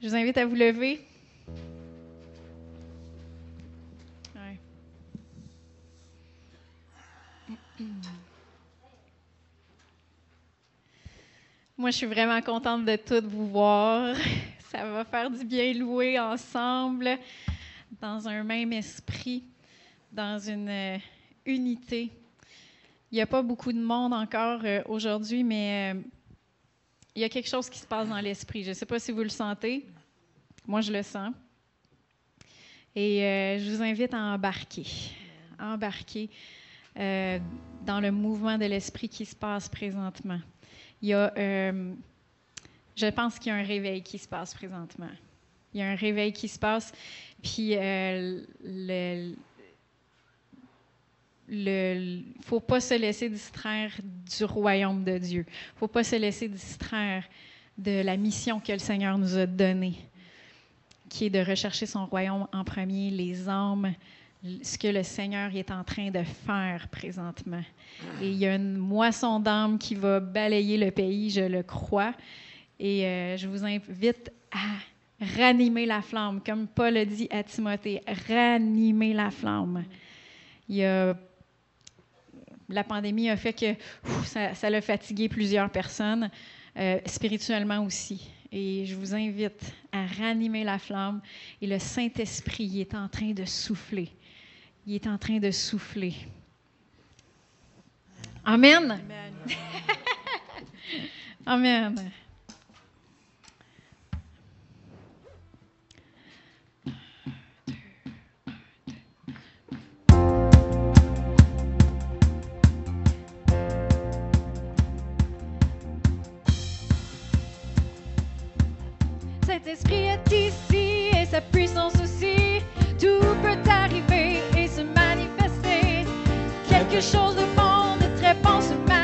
Je vous invite à vous lever. Moi, je suis vraiment contente de toutes vous voir. Ça va faire du bien louer ensemble dans un même esprit, dans une euh, unité. Il n'y a pas beaucoup de monde encore euh, aujourd'hui, mais euh, il y a quelque chose qui se passe dans l'esprit. Je ne sais pas si vous le sentez. Moi, je le sens. Et je vous invite à embarquer, à embarquer dans le mouvement de l'esprit qui se passe présentement. Il y a, je pense qu'il y a un réveil qui se passe présentement. Il y a un réveil qui se passe. Puis, le, ne faut pas se laisser distraire du royaume de Dieu. Il faut pas se laisser distraire de la mission que le Seigneur nous a donnée, qui est de rechercher son royaume en premier, les âmes, ce que le Seigneur est en train de faire présentement. Et il y a une moisson d'âmes qui va balayer le pays, je le crois. Et euh, je vous invite à ranimer la flamme, comme Paul a dit à Timothée, ranimer la flamme. Il y a la pandémie a fait que ça, l'a fatigué plusieurs personnes, euh, spirituellement aussi. Et je vous invite à ranimer la flamme. Et le Saint-Esprit est en train de souffler. Il est en train de souffler. Amen. Amen. Amen. Cet esprit est ici et sa puissance aussi. Tout peut arriver et se manifester. Quelque chose de bon, de très bon se manifeste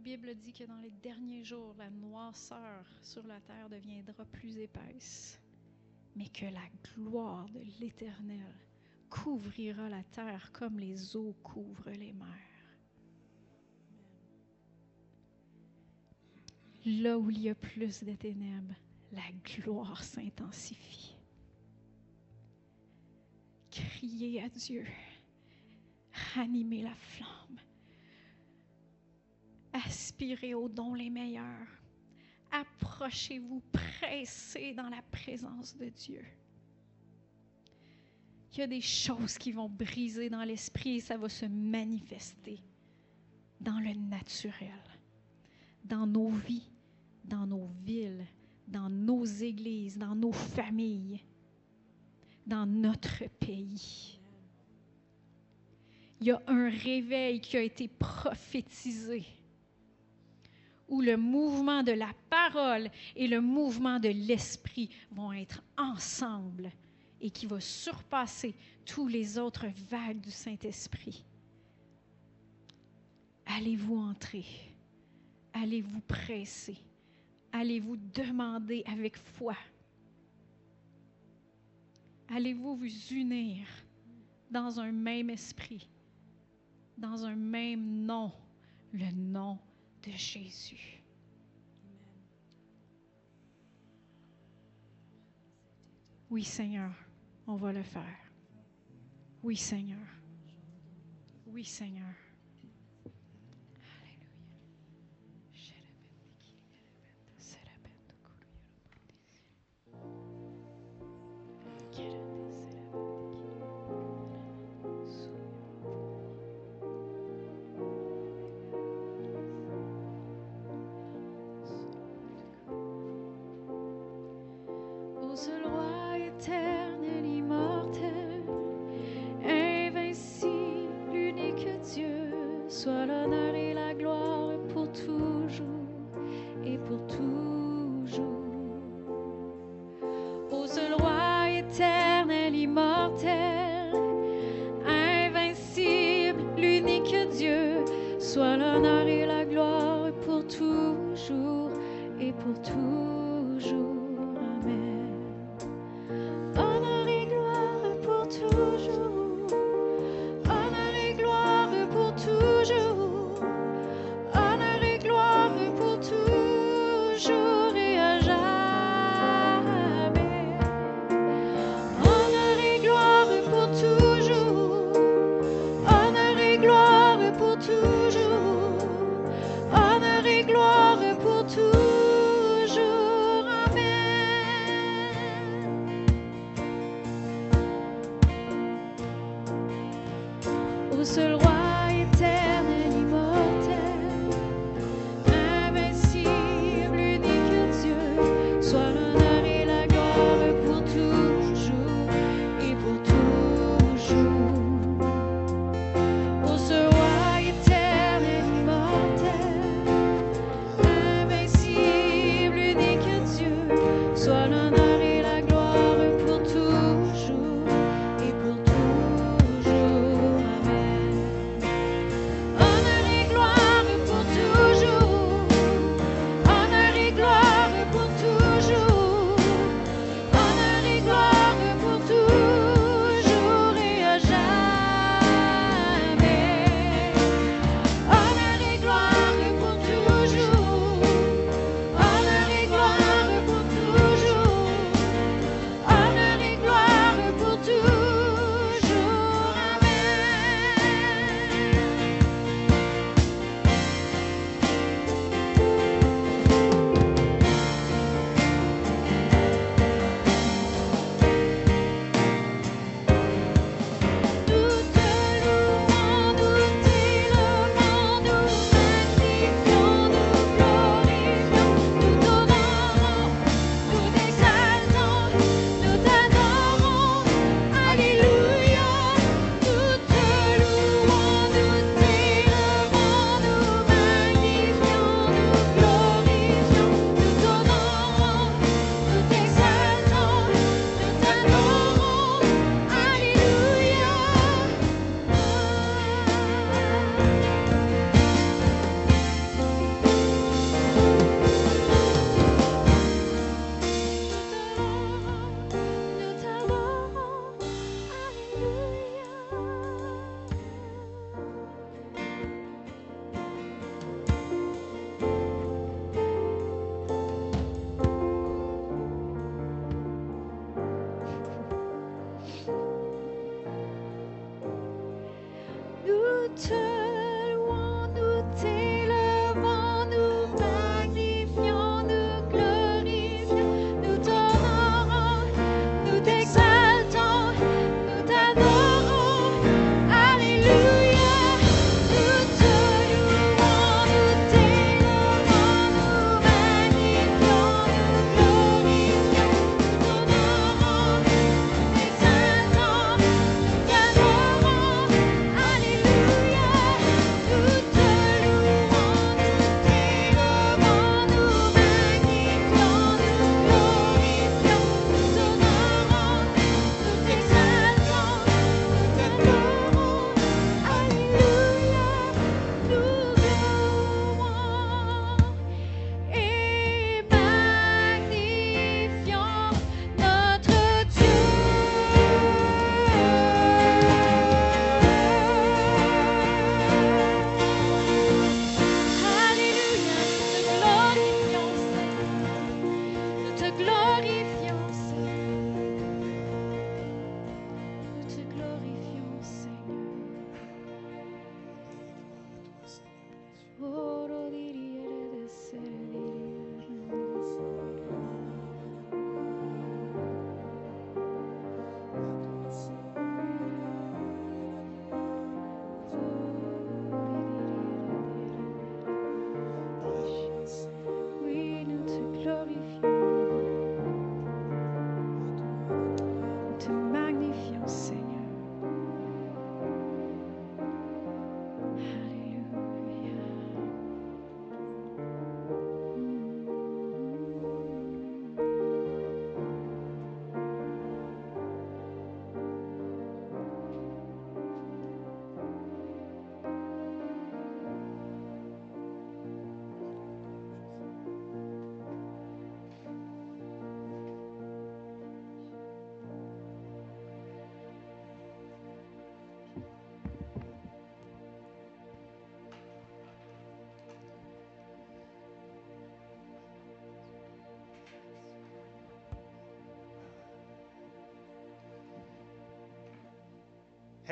Bible dit que dans les derniers jours, la noirceur sur la terre deviendra plus épaisse, mais que la gloire de l'Éternel couvrira la terre comme les eaux couvrent les mers. Là où il y a plus de ténèbres, la gloire s'intensifie. Criez à Dieu, ranimez la flamme aspirez aux dons les meilleurs. Approchez-vous, pressez dans la présence de Dieu. Il y a des choses qui vont briser dans l'esprit et ça va se manifester dans le naturel, dans nos vies, dans nos villes, dans nos églises, dans nos familles, dans notre pays. Il y a un réveil qui a été prophétisé où le mouvement de la parole et le mouvement de l'esprit vont être ensemble et qui va surpasser tous les autres vagues du Saint-Esprit. Allez-vous entrer, allez-vous presser, allez-vous demander avec foi, allez-vous vous unir dans un même esprit, dans un même nom, le nom de Jésus. Oui, Seigneur, on va le faire. Oui, Seigneur. Oui, Seigneur.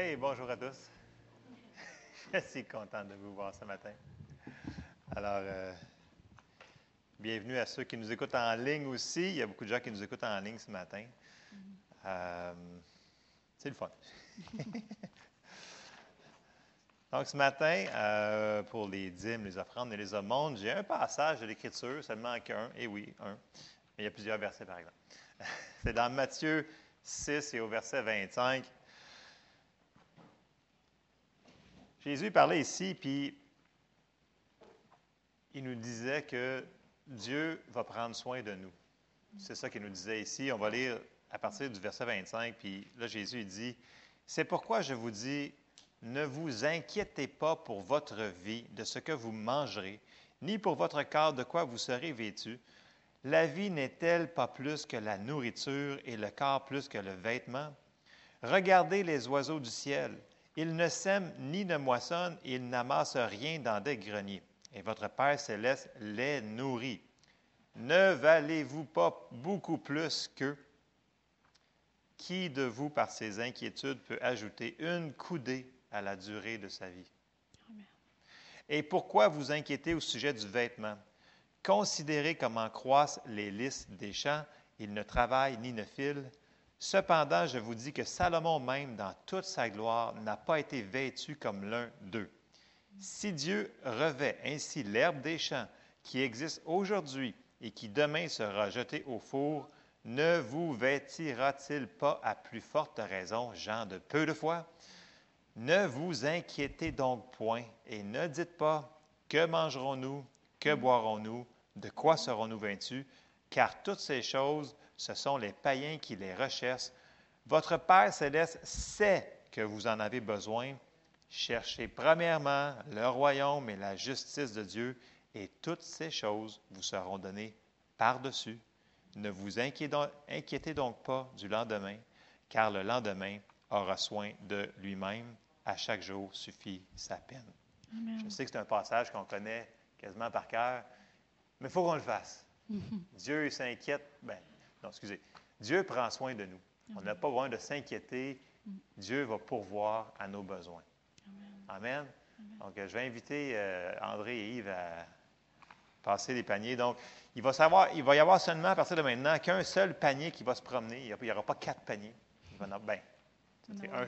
Hey, bonjour à tous. Je suis content de vous voir ce matin. Alors, euh, bienvenue à ceux qui nous écoutent en ligne aussi. Il y a beaucoup de gens qui nous écoutent en ligne ce matin. Euh, c'est le fun. Donc, ce matin, euh, pour les dîmes, les offrandes et les aumônes, j'ai un passage de l'Écriture, seulement qu'un, et oui, un, mais il y a plusieurs versets, par exemple. C'est dans Matthieu 6 et au verset 25. Jésus parlait ici, puis il nous disait que Dieu va prendre soin de nous. C'est ça qu'il nous disait ici. On va lire à partir du verset 25, puis là, Jésus dit, C'est pourquoi je vous dis, ne vous inquiétez pas pour votre vie de ce que vous mangerez, ni pour votre corps de quoi vous serez vêtu. La vie n'est-elle pas plus que la nourriture et le corps plus que le vêtement? Regardez les oiseaux du ciel. Ils ne sèment ni ne moissonnent, ils n'amassent rien dans des greniers. Et votre Père céleste les nourrit. Ne valez-vous pas beaucoup plus qu'eux? Qui de vous, par ses inquiétudes, peut ajouter une coudée à la durée de sa vie? Amen. Et pourquoi vous inquiétez au sujet du vêtement? Considérez comment croissent les lys des champs. Ils ne travaillent ni ne filent. Cependant, je vous dis que Salomon même, dans toute sa gloire, n'a pas été vêtu comme l'un d'eux. Si Dieu revêt ainsi l'herbe des champs qui existe aujourd'hui et qui demain sera jetée au four, ne vous vêtira-t-il pas à plus forte raison, gens de peu de foi? Ne vous inquiétez donc point et ne dites pas que mangerons-nous, que boirons-nous, de quoi serons-nous vêtus, car toutes ces choses, ce sont les païens qui les recherchent. Votre Père céleste sait que vous en avez besoin. Cherchez premièrement le royaume et la justice de Dieu, et toutes ces choses vous seront données par-dessus. Ne vous inquiétez donc pas du lendemain, car le lendemain aura soin de lui-même. À chaque jour suffit sa peine. Amen. Je sais que c'est un passage qu'on connaît quasiment par cœur, mais il faut qu'on le fasse. Dieu il s'inquiète. Ben, non, excusez. Dieu prend soin de nous. On n'a pas besoin de s'inquiéter. Dieu va pourvoir à nos besoins. Amen. Donc, euh, je vais inviter euh, André et Yves à passer les paniers. Donc, il va, savoir, il va y avoir seulement à partir de maintenant qu'un seul panier qui va se promener. Il n'y aura pas quatre paniers. Il va en avoir, ben, c'est un,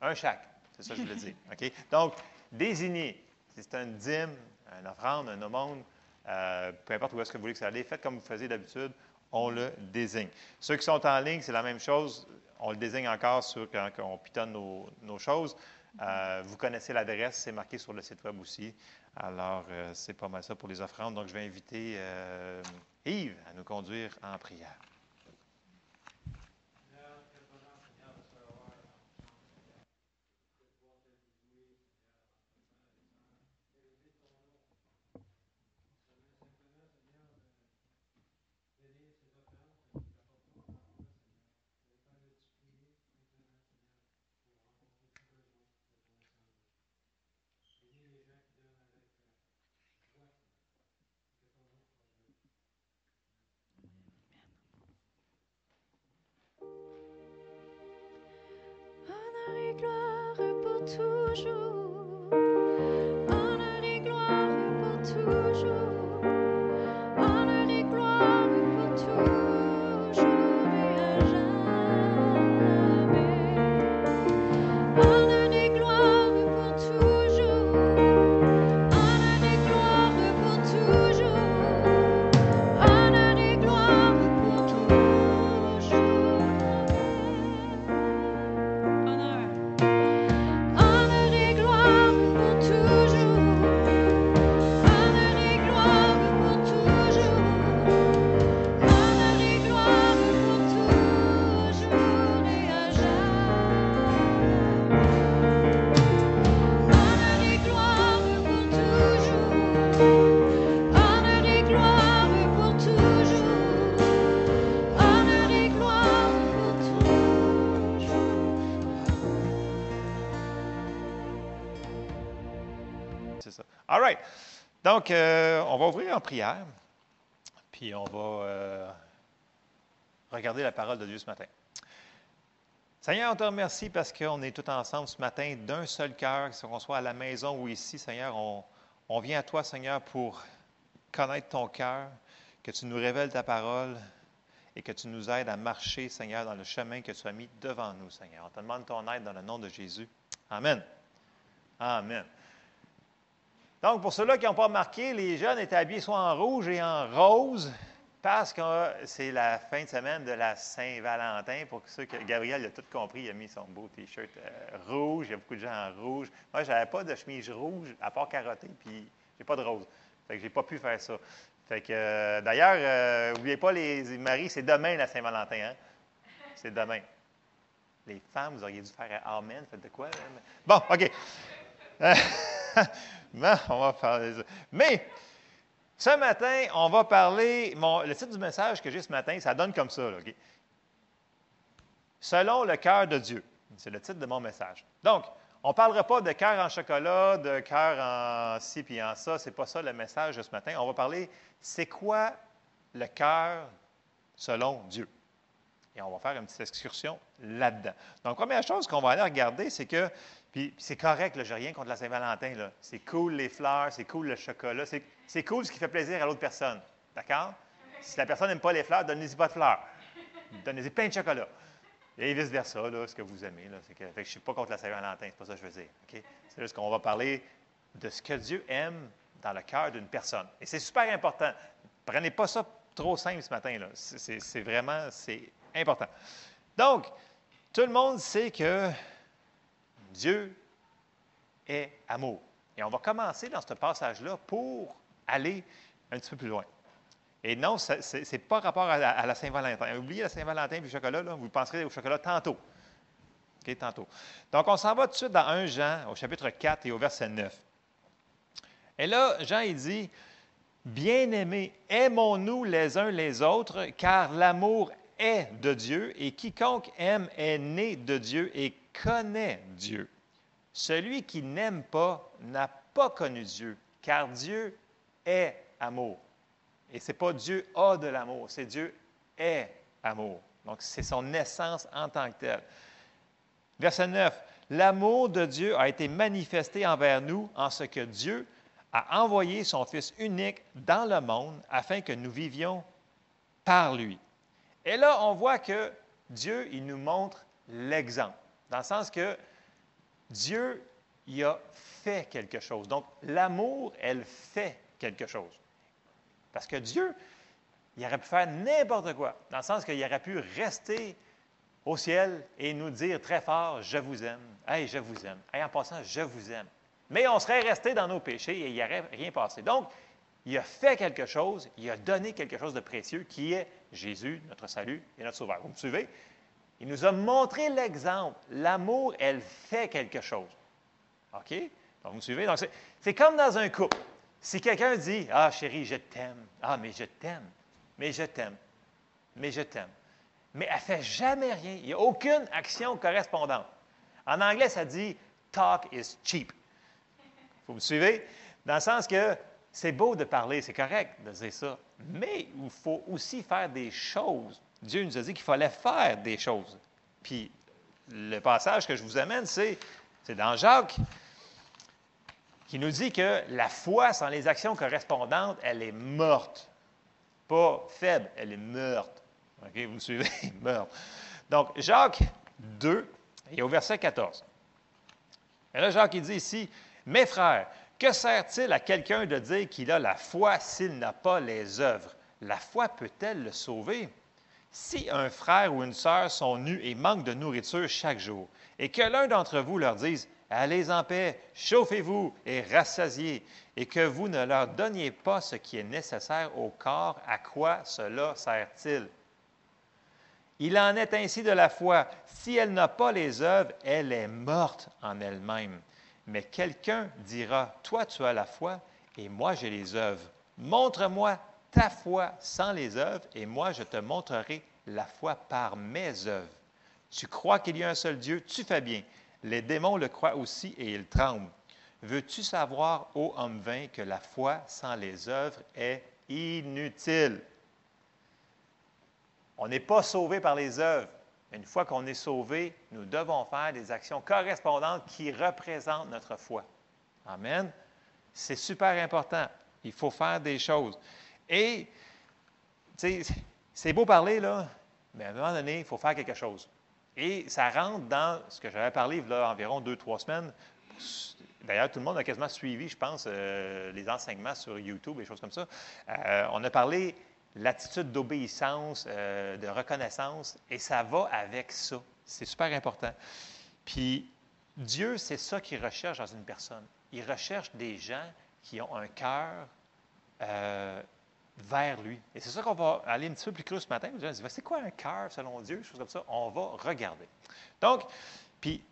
un chaque. C'est ça que je voulais dire. Donc, désignez. Si c'est une dîme, une offrande, un aumône, euh, peu importe où est-ce que vous voulez que ça aille, faites comme vous faisiez d'habitude, on le désigne. Ceux qui sont en ligne, c'est la même chose. On le désigne encore sur, quand on pitonne nos, nos choses. Euh, vous connaissez l'adresse, c'est marqué sur le site web aussi. Alors, euh, c'est pas mal ça pour les offrandes. Donc, je vais inviter euh, Yves à nous conduire en prière. Donc, euh, on va ouvrir en prière, puis on va euh, regarder la parole de Dieu ce matin. Seigneur, on te remercie parce qu'on est tous ensemble ce matin d'un seul cœur, qu'on soit à la maison ou ici, Seigneur. On, on vient à toi, Seigneur, pour connaître ton cœur, que tu nous révèles ta parole et que tu nous aides à marcher, Seigneur, dans le chemin que tu as mis devant nous, Seigneur. On te demande ton aide dans le nom de Jésus. Amen. Amen. Donc, pour ceux-là qui n'ont pas remarqué, les jeunes étaient habillés soit en rouge et en rose parce que c'est la fin de semaine de la Saint-Valentin. Pour ceux que Gabriel a tout compris, il a mis son beau T-shirt euh, rouge. Il y a beaucoup de gens en rouge. Moi, je n'avais pas de chemise rouge, à part carottée, puis j'ai pas de rose. Fait que j'ai pas pu faire ça. Fait que, euh, d'ailleurs, n'oubliez euh, pas les maris, c'est demain la Saint-Valentin. Hein? C'est demain. Les femmes, vous auriez dû faire Amen. Faites de quoi? Bon, OK. on va parler ça. Mais, ce matin, on va parler. le titre du message que j'ai ce matin, ça donne comme ça. Selon le cœur de Dieu. C'est le titre de mon message. Donc, on ne parlera pas de cœur en chocolat, de cœur en ci puis en ça. Ce n'est pas ça le message de ce matin. On va parler c'est quoi le cœur selon Dieu? Et on va faire une petite excursion là-dedans. Donc, première chose qu'on va aller regarder, c'est que puis, c'est correct, je n'ai rien contre la Saint-Valentin. C'est cool les fleurs, c'est cool le chocolat, c'est cool ce qui fait plaisir à l'autre personne. D'accord? Si la personne n'aime pas les fleurs, donnez-y pas de fleurs. Donnez-y plein de chocolat. Et vice-versa, ce que vous aimez. Là, que, je ne suis pas contre la Saint-Valentin, c'est pas ça que je veux dire. C'est juste qu'on va parler de ce que Dieu aime dans le cœur d'une personne. Et c'est super important. Prenez pas ça trop simple ce matin. C'est vraiment c'est important. Donc, tout le monde sait que Dieu est amour. Et on va commencer dans ce passage-là pour aller un petit peu plus loin. Et non, ce n'est pas rapport à la, Saint-Valentin. Oubliez la Saint-Valentin et le chocolat, vous penserez au chocolat tantôt. OK, tantôt. Donc, on s'en va tout de suite dans 1 Jean, au chapitre 4 et au verset 9. Et là, Jean, il dit Bien-aimés, aimons-nous les uns les autres, car l'amour est de Dieu, et quiconque aime est né de Dieu et connaît Dieu. Celui qui n'aime pas n'a pas connu Dieu, car Dieu est amour. Et ce n'est pas Dieu a de l'amour, c'est Dieu est amour. Donc, c'est son essence en tant que tel. Verset 9. L'amour de Dieu a été manifesté envers nous en ce que Dieu a envoyé son Fils unique dans le monde afin que nous vivions par lui. Et là, on voit que Dieu, il nous montre l'exemple. Dans le sens que Dieu, il a fait quelque chose. Donc, l'amour, elle fait quelque chose. Parce que Dieu, il aurait pu faire n'importe quoi. Dans le sens qu'il aurait pu rester au ciel et nous dire très fort, je vous aime. Hey, je vous aime. Hey, en passant, je vous aime. Mais on serait resté dans nos péchés et il n'y aurait rien passé. Donc, il a fait quelque chose, il a donné quelque chose de précieux qui est Jésus, notre salut et notre sauveur. Vous me suivez? Il nous a montré l'exemple. L'amour, elle fait quelque chose. OK? Donc, vous me suivez? Donc, c'est comme dans un couple. Si quelqu'un dit Ah, chérie, je t'aime. Ah, mais je t'aime. Mais je t'aime. Mais je t'aime. Mais elle ne fait jamais rien. Il n'y a aucune action correspondante. En anglais, ça dit Talk is cheap. Vous me suivez? Dans le sens que c'est beau de parler, c'est correct de dire ça, mais il faut aussi faire des choses Dieu nous a dit qu'il fallait faire des choses. Puis le passage que je vous amène, c'est, dans Jacques, qui nous dit que la foi sans les actions correspondantes, elle est morte. Pas faible, elle est morte. OK, vous me suivez? morte. Donc, Jacques 2, et au verset 14. Et là, Jacques, il dit ici, Mes frères, que sert-il à quelqu'un de dire qu'il a la foi s'il n'a pas les œuvres? La foi peut-elle le sauver? Si un frère ou une sœur sont nus et manquent de nourriture chaque jour, et que l'un d'entre vous leur dise Allez en paix, chauffez-vous et rassasiez, et que vous ne leur donniez pas ce qui est nécessaire au corps, à quoi cela sert-il? Il en est ainsi de la foi. Si elle n'a pas les œuvres, elle est morte en elle-même. Mais quelqu'un dira, Toi tu as la foi, et moi j'ai les œuvres. Montre-moi ta foi sans les œuvres, et moi je te montrerai la foi par mes œuvres. Tu crois qu'il y a un seul Dieu, tu fais bien. Les démons le croient aussi et ils tremblent. Veux-tu savoir, ô homme vain, que la foi sans les œuvres est inutile? On n'est pas sauvé par les œuvres. Une fois qu'on est sauvé, nous devons faire des actions correspondantes qui représentent notre foi. Amen. C'est super important. Il faut faire des choses. Et, tu sais, c'est beau parler, là, mais à un moment donné, il faut faire quelque chose. Et ça rentre dans ce que j'avais parlé il y a environ deux, trois semaines. D'ailleurs, tout le monde a quasiment suivi, je pense, euh, les enseignements sur YouTube et choses comme ça. Euh, on a parlé l'attitude d'obéissance, euh, de reconnaissance, et ça va avec ça. C'est super important. Puis Dieu, c'est ça qu'il recherche dans une personne. Il recherche des gens qui ont un cœur vers lui. Et c'est ça qu'on va aller un petit peu plus creux ce matin. C'est quoi un cœur selon Dieu? Ça. On va regarder. Donc, puis,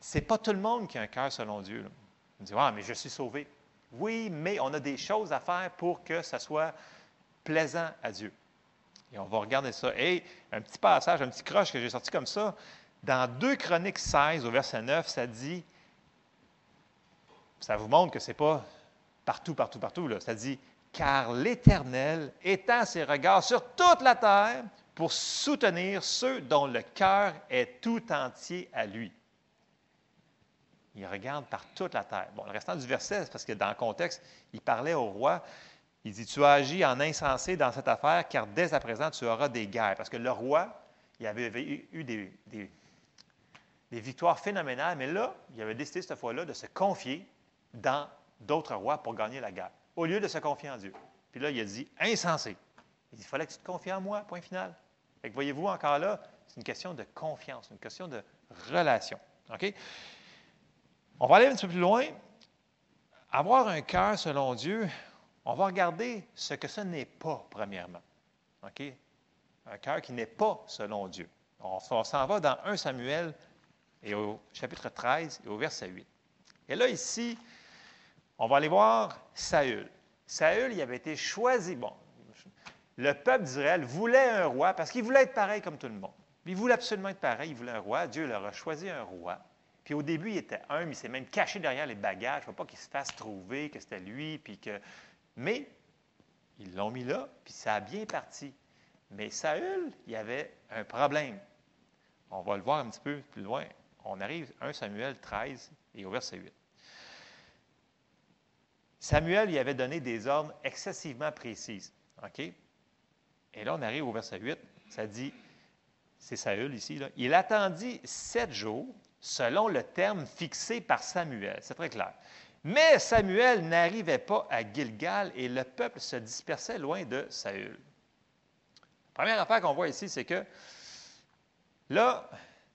c'est pas tout le monde qui a un cœur selon Dieu. On dit, ah, mais je suis sauvé. Oui, mais on a des choses à faire pour que ça soit plaisant à Dieu. Et on va regarder ça. Et un petit passage, un petit croche que j'ai sorti comme ça, dans 2 Chroniques 16, au verset 9, ça dit, ça vous montre que ce n'est pas partout, partout, partout, là. ça dit, car l'Éternel étend ses regards sur toute la terre pour soutenir ceux dont le cœur est tout entier à lui. Il regarde par toute la terre. Bon, le restant du verset, parce que dans le contexte, il parlait au roi. Il dit Tu as agi en insensé dans cette affaire, car dès à présent, tu auras des guerres. Parce que le roi, il avait eu des, des victoires phénoménales, mais là, il avait décidé cette fois-là de se confier dans d'autres rois pour gagner la guerre au lieu de se confier en Dieu. Puis là, il a dit insensé. Il dit il fallait que tu te confies en moi, point final. Fait que voyez-vous, encore là, c'est une question de confiance, une question de relation. OK? On va aller un petit peu plus loin. Avoir un cœur selon Dieu, on va regarder ce que ce n'est pas, premièrement. Un cœur qui n'est pas selon Dieu. On, s'en va dans 1 Samuel et au chapitre 13 et au verset 8. Et là, ici, on va aller voir Saül. Saül, il avait été choisi. Bon, le peuple d'Israël voulait un roi parce qu'il voulait être pareil comme tout le monde. Il voulait absolument être pareil, il voulait un roi. Dieu leur a choisi un roi. Puis au début, il était humble, il s'est même caché derrière les bagages. Il ne faut pas qu'il se fasse trouver que c'était lui. Puis que... Mais ils l'ont mis là, puis ça a bien parti. Mais Saül, il y avait un problème. On va le voir un petit peu plus loin. On arrive à 1 Samuel 13 et au verset 8. Samuel lui avait donné des ordres excessivement précises. OK? Et là, on arrive au verset 8. Ça dit, c'est Saül ici, il attendit sept jours selon le terme fixé par Samuel. C'est très clair. Mais Samuel n'arrivait pas à Gilgal et le peuple se dispersait loin de Saül. La première affaire qu'on voit ici, c'est que là,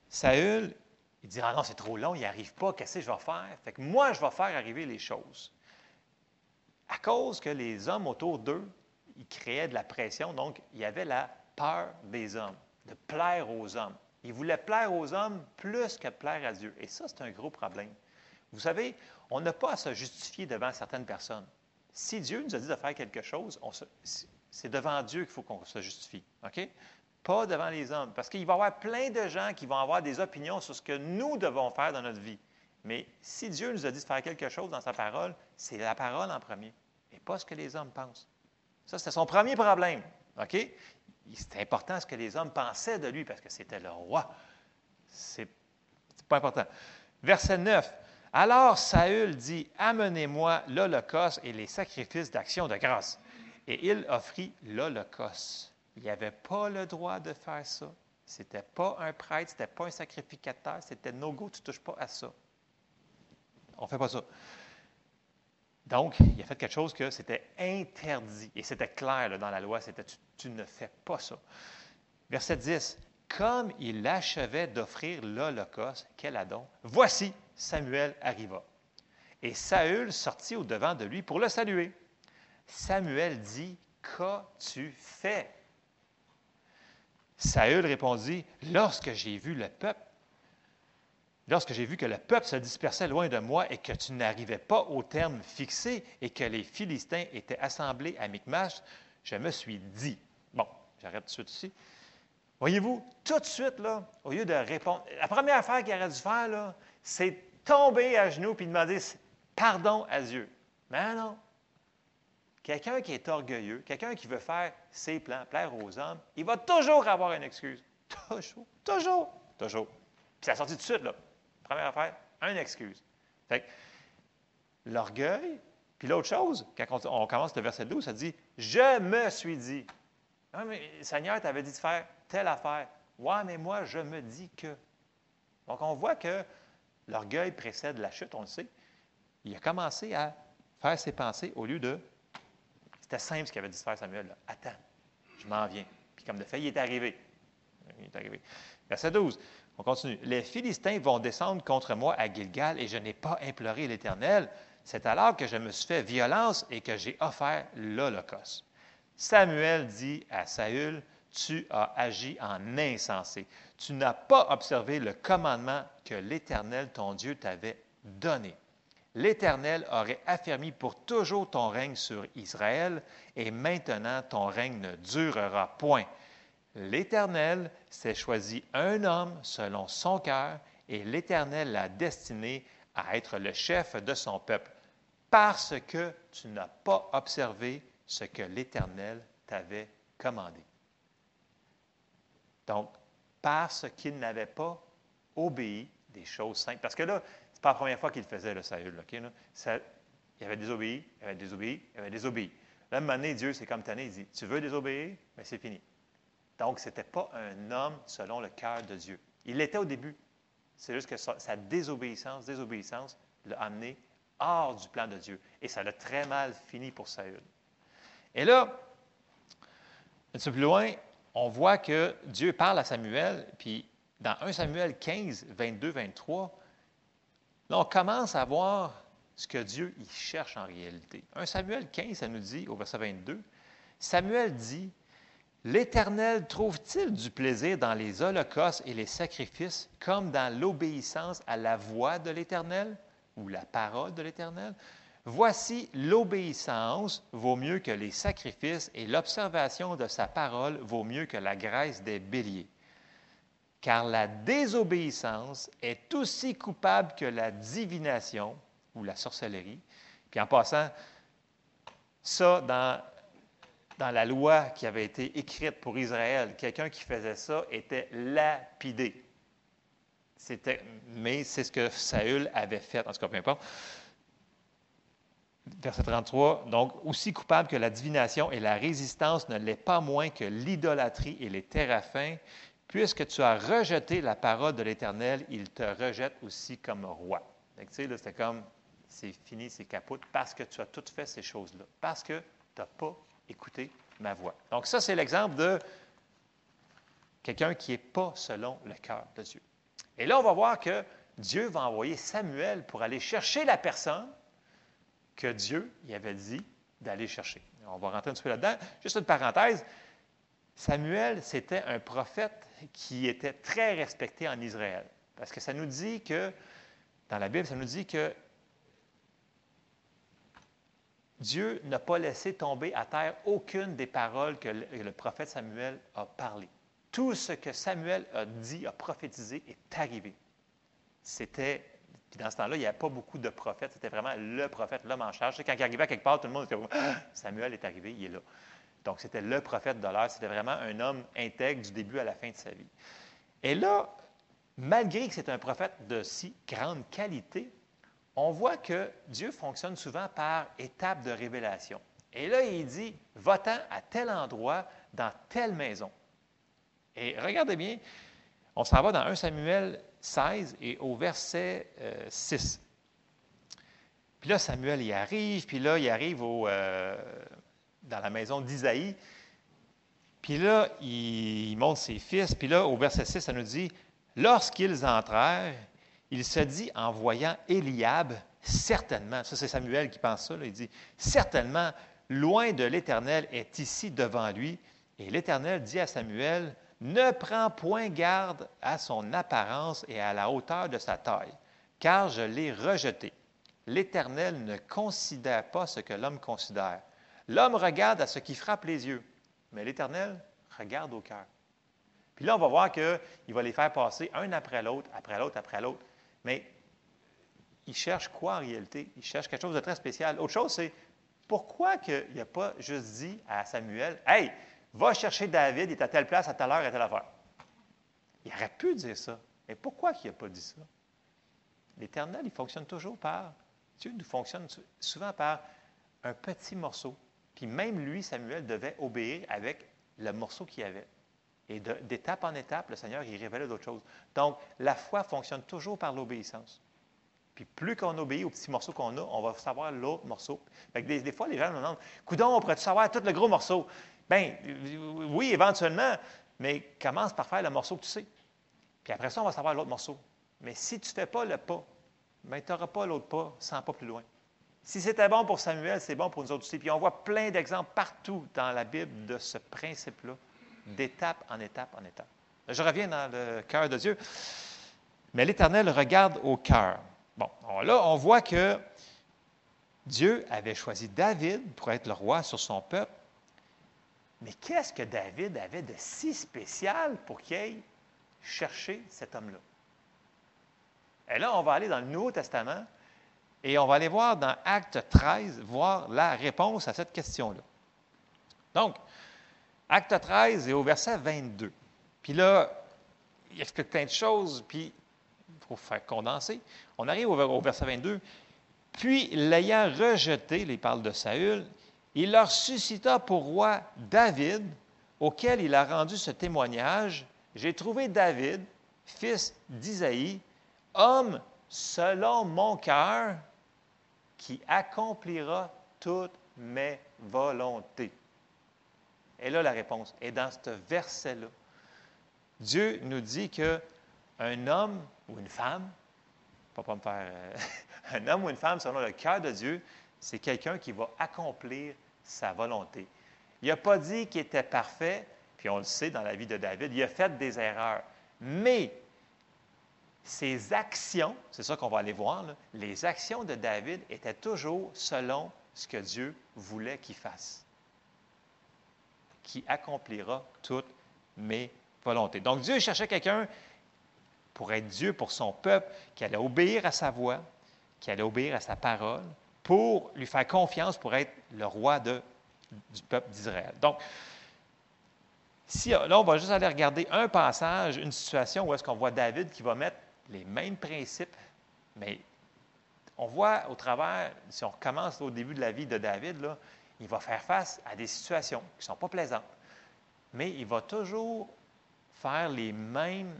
Saül, il dit Ah non, c'est trop long, il n'y arrive pas, qu'est-ce que je vais faire Fait que moi, je vais faire arriver les choses à cause que les hommes autour d'eux, ils créaient de la pression, donc il y avait la peur des hommes, de plaire aux hommes. Ils voulaient plaire aux hommes plus que plaire à Dieu. Et ça, c'est un gros problème. Vous savez, on n'a pas à se justifier devant certaines personnes. Si Dieu nous a dit de faire quelque chose, c'est devant Dieu qu'il faut qu'on se justifie. OK? Pas devant les hommes. Parce qu'il va y avoir plein de gens qui vont avoir des opinions sur ce que nous devons faire dans notre vie. Mais si Dieu nous a dit de faire quelque chose dans sa parole, c'est la parole en premier et pas ce que les hommes pensent. Ça, c'était son premier problème. OK? C'est important ce que les hommes pensaient de lui parce que c'était le roi. C'est pas important. Verset 9. Alors Saül dit Amenez-moi l'Holocauste et les sacrifices d'action de grâce. Et il offrit l'Holocauste. Il n'avait pas le droit de faire ça. Ce n'était pas un prêtre, ce n'était pas un sacrificateur, c'était no go, tu ne touches pas à ça. On ne fait pas ça. Donc, il a fait quelque chose que c'était interdit. Et c'était clair dans la loi, c'était tu, ne fais pas ça. Verset 10. Comme il achevait d'offrir l'Holocauste, quel adon, voici, Samuel arriva. Et Saül sortit au-devant de lui pour le saluer. Samuel dit, Qu'as-tu fait? Saül répondit, Lorsque j'ai vu le peuple Lorsque j'ai vu que le peuple se dispersait loin de moi et que tu n'arrivais pas au terme fixé et que les Philistins étaient assemblés à Micmash, je me suis dit, bon, j'arrête tout de suite ici. Voyez-vous, tout de suite, là, au lieu de répondre, la première affaire qu'il aurait dû faire, c'est tomber à genoux et demander pardon à Dieu. Mais non. Quelqu'un qui est orgueilleux, quelqu'un qui veut faire ses plans, plaire aux hommes, il va toujours avoir une excuse. Toujours, toujours, toujours. Puis ça a sorti tout de suite, là. Première affaire, une excuse. Fait que, l'orgueil, puis l'autre chose, quand on, commence le verset 12, ça dit Je me suis dit. Mais Seigneur t'avais dit de faire telle affaire. Ouais, mais moi, je me dis que. Donc, on voit que l'orgueil précède la chute, on le sait. Il a commencé à faire ses pensées au lieu de. C'était simple ce qu'il avait dit faire Samuel. Attends, je m'en viens. Puis comme de fait, il est arrivé. Il est arrivé. Verset 12. On continue. Les Philistins vont descendre contre moi à Gilgal et je n'ai pas imploré l'Éternel. C'est alors que je me suis fait violence et que j'ai offert l'Holocauste. Samuel dit à Saül, tu as agi en insensé. Tu n'as pas observé le commandement que l'Éternel, ton Dieu, t'avait donné. L'Éternel aurait affermi pour toujours ton règne sur Israël, et maintenant ton règne ne durera point. L'Éternel s'est choisi un homme selon son cœur, et l'Éternel l'a destiné à être le chef de son peuple, parce que tu n'as pas observé ce que l'Éternel t'avait commandé. Donc, parce qu'il n'avait pas obéi des choses simples. Parce que là, ce n'est pas la première fois qu'il faisait, le Saül. OK? Ça, il avait désobéi, il avait désobéi, il avait désobéi. Là, à un moment Dieu, c'est comme tanné, il dit Tu veux désobéir? Mais c'est fini. Donc, ce n'était pas un homme selon le cœur de Dieu. Il l'était au début. C'est juste que sa, désobéissance, désobéissance l'a amené hors du plan de Dieu. Et ça l'a très mal fini pour Saül. Et là, un peu plus loin, on voit que Dieu parle à Samuel, puis dans 1 Samuel 15, 22, 23, là, on commence à voir ce que Dieu y cherche en réalité. 1 Samuel 15, ça nous dit, au verset 22, Samuel dit, L'Éternel trouve-t-il du plaisir dans les holocaustes et les sacrifices comme dans l'obéissance à la voix de l'Éternel ou la parole de l'Éternel? Voici l'obéissance vaut mieux que les sacrifices et l'observation de sa parole vaut mieux que la graisse des béliers. Car la désobéissance est aussi coupable que la divination ou la sorcellerie. Puis en passant, ça, dans dans la loi qui avait été écrite pour Israël, quelqu'un qui faisait ça était lapidé. Mais c'est ce que Saül avait fait, en tout cas, peu importe. Verset 33, donc, aussi coupable que la divination et la résistance ne l'est pas moins que l'idolâtrie et les téraphins, puisque tu as rejeté la parole de l'Éternel, il te rejette aussi comme roi. Tu sais, c'était comme, c'est fini, c'est capote, parce que tu as tout fait ces choses-là, parce que tu n'as pas écoutez ma voix. Donc ça, c'est l'exemple de quelqu'un qui n'est pas selon le cœur de Dieu. Et là, on va voir que Dieu va envoyer Samuel pour aller chercher la personne que Dieu y avait dit d'aller chercher. On va rentrer un petit peu là-dedans. Juste une parenthèse. Samuel, c'était un prophète qui était très respecté en Israël. Parce que ça nous dit que, dans la Bible, ça nous dit que Dieu n'a pas laissé tomber à terre aucune des paroles que le, prophète Samuel a parlé. Tout ce que Samuel a dit, a prophétisé, est arrivé. C'était, dans ce temps-là, il n'y avait pas beaucoup de prophètes, c'était vraiment le prophète, l'homme en charge. Quand il arrivait quelque part, tout le monde était ah, Samuel est arrivé, il est là. Donc, c'était le prophète de l'heure, c'était vraiment un homme intègre du début à la fin de sa vie. Et là, malgré que c'est un prophète de si grande qualité, on voit que Dieu fonctionne souvent par étapes de révélation. Et là, il dit, va-t'en à tel endroit, dans telle maison. Et regardez bien, on s'en va dans 1 Samuel 16 et au verset 6. Euh, puis là, Samuel y arrive, puis là, il arrive euh, dans la maison d'Isaïe. Puis là, il, il montre ses fils. Puis là, au verset 6, ça nous dit, lorsqu'ils entrèrent, il se dit en voyant Eliab, certainement, ça c'est Samuel qui pense ça, il dit, certainement, loin de l'Éternel est ici devant lui. Et l'Éternel dit à Samuel, ne prends point garde à son apparence et à la hauteur de sa taille, car je l'ai rejeté. L'Éternel ne considère pas ce que l'homme considère. L'homme regarde à ce qui frappe les yeux, mais l'Éternel regarde au cœur. Puis là, on va voir qu'il va les faire passer un après l'autre, après l'autre, après l'autre. Mais il cherche quoi en réalité? Il cherche quelque chose de très spécial. Autre chose, c'est pourquoi il n'a pas juste dit à Samuel, Hey, va chercher David, il est à telle place, à telle heure, à telle affaire. Il aurait pu dire ça. Mais pourquoi il n'a pas dit ça? L'Éternel, il fonctionne toujours par, Dieu nous fonctionne souvent par un petit morceau. Puis même lui, Samuel, devait obéir avec le morceau qu'il avait. Et d'étape en étape, le Seigneur, il révélait d'autres choses. Donc, la foi fonctionne toujours par l'obéissance. Puis plus qu'on obéit au petit morceau qu'on a, on va savoir l'autre morceau. des, fois, les gens nous demandent Coudon, on pourrait-tu savoir tout le gros morceau Bien, oui, éventuellement, mais commence par faire le morceau que tu sais. Puis après ça, on va savoir l'autre morceau. Mais si tu ne fais pas le pas, bien, tu n'auras pas l'autre pas sans pas plus loin. Si c'était bon pour Samuel, c'est bon pour nous autres aussi. Puis on voit plein d'exemples partout dans la Bible de ce principe-là, d'étape en étape en étape. Je reviens dans le cœur de Dieu. Mais l'Éternel regarde au cœur. Bon, là, on voit que Dieu avait choisi David pour être le roi sur son peuple. Mais qu'est-ce que David avait de si spécial pour qu'il aille chercher cet homme-là? Et là, on va aller dans le Nouveau Testament et on va aller voir dans Acte 13, voir la réponse à cette question-là. Donc, Acte 13 est au verset 22. Puis là, il explique plein de choses, puis il faut faire condenser. On arrive au, verset 22. Puis, l'ayant rejeté, il parle de Saül, il leur suscita pour roi David, auquel il a rendu ce témoignage. J'ai trouvé David, fils d'Isaïe, homme selon mon cœur, qui accomplira toutes mes volontés. Et là, la réponse est dans ce verset-là. Dieu nous dit que un homme ou une femme, pas pas me faire euh, un homme ou une femme selon le cœur de Dieu, c'est quelqu'un qui va accomplir sa volonté. Il n'a pas dit qu'il était parfait, puis on le sait dans la vie de David, il a fait des erreurs. Mais ses actions, c'est ça qu'on va aller voir, les actions de David étaient toujours selon ce que Dieu voulait qu'il fasse, qui accomplira toutes mes volontés. Donc Dieu cherchait quelqu'un pour être Dieu pour son peuple, qui allait obéir à sa voix, qui allait obéir à sa parole, pour lui faire confiance pour être le roi du peuple d'Israël. Donc, là, on va juste aller regarder un passage, une situation où est-ce qu'on voit David qui va mettre les mêmes principes, mais on voit au travers, si on recommence au début de la vie de David, il va faire face à des situations qui ne sont pas plaisantes, mais il va toujours faire les mêmes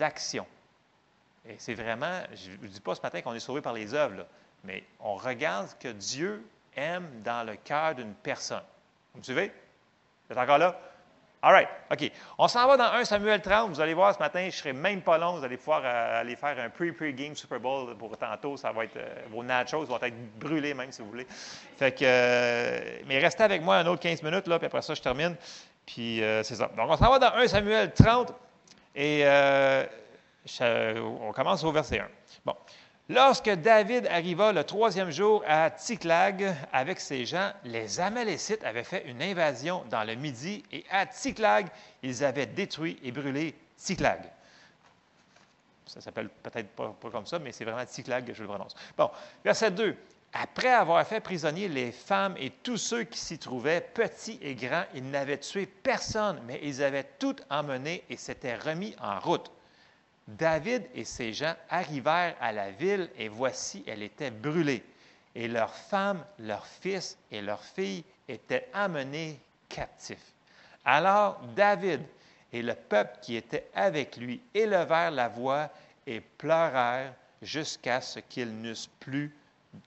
actions. Et c'est vraiment, je ne dis pas ce matin qu'on est sauvé par les œuvres, mais on regarde que Dieu aime dans le cœur d'une personne. Vous me suivez? Vous êtes encore là? All right, OK. On s'en va dans 1 Samuel 30. Vous allez voir ce matin, je ne serai même pas long. Vous allez pouvoir euh, aller faire un pre-pre-game Super Bowl pour tantôt. Ça va être, euh, vos nachos vont être brûlés même, si vous voulez. Fait que, euh, mais restez avec moi un autre 15 minutes, là, puis après ça, je termine. Puis c'est ça. Donc, on s'en va dans 1 Samuel 30. Et on commence au verset 1. Bon. Lorsque David arriva le troisième jour à Ticlag avec ses gens, les Amalécites avaient fait une invasion dans le Midi et à Ticlag, ils avaient détruit et brûlé Ticlag. Ça s'appelle peut-être pas, comme ça, mais c'est vraiment Ticlag que je le prononce. Bon, verset 2. Après avoir fait prisonnier les femmes et tous ceux qui s'y trouvaient, petits et grands, ils n'avaient tué personne, mais ils avaient tout emmené et s'étaient remis en route. David et ses gens arrivèrent à la ville et voici, elle était brûlée. Et leurs femmes, leurs fils et leurs filles étaient amenés captifs. Alors David et le peuple qui était avec lui élevèrent la voix et pleurèrent jusqu'à ce qu'ils n'eussent plus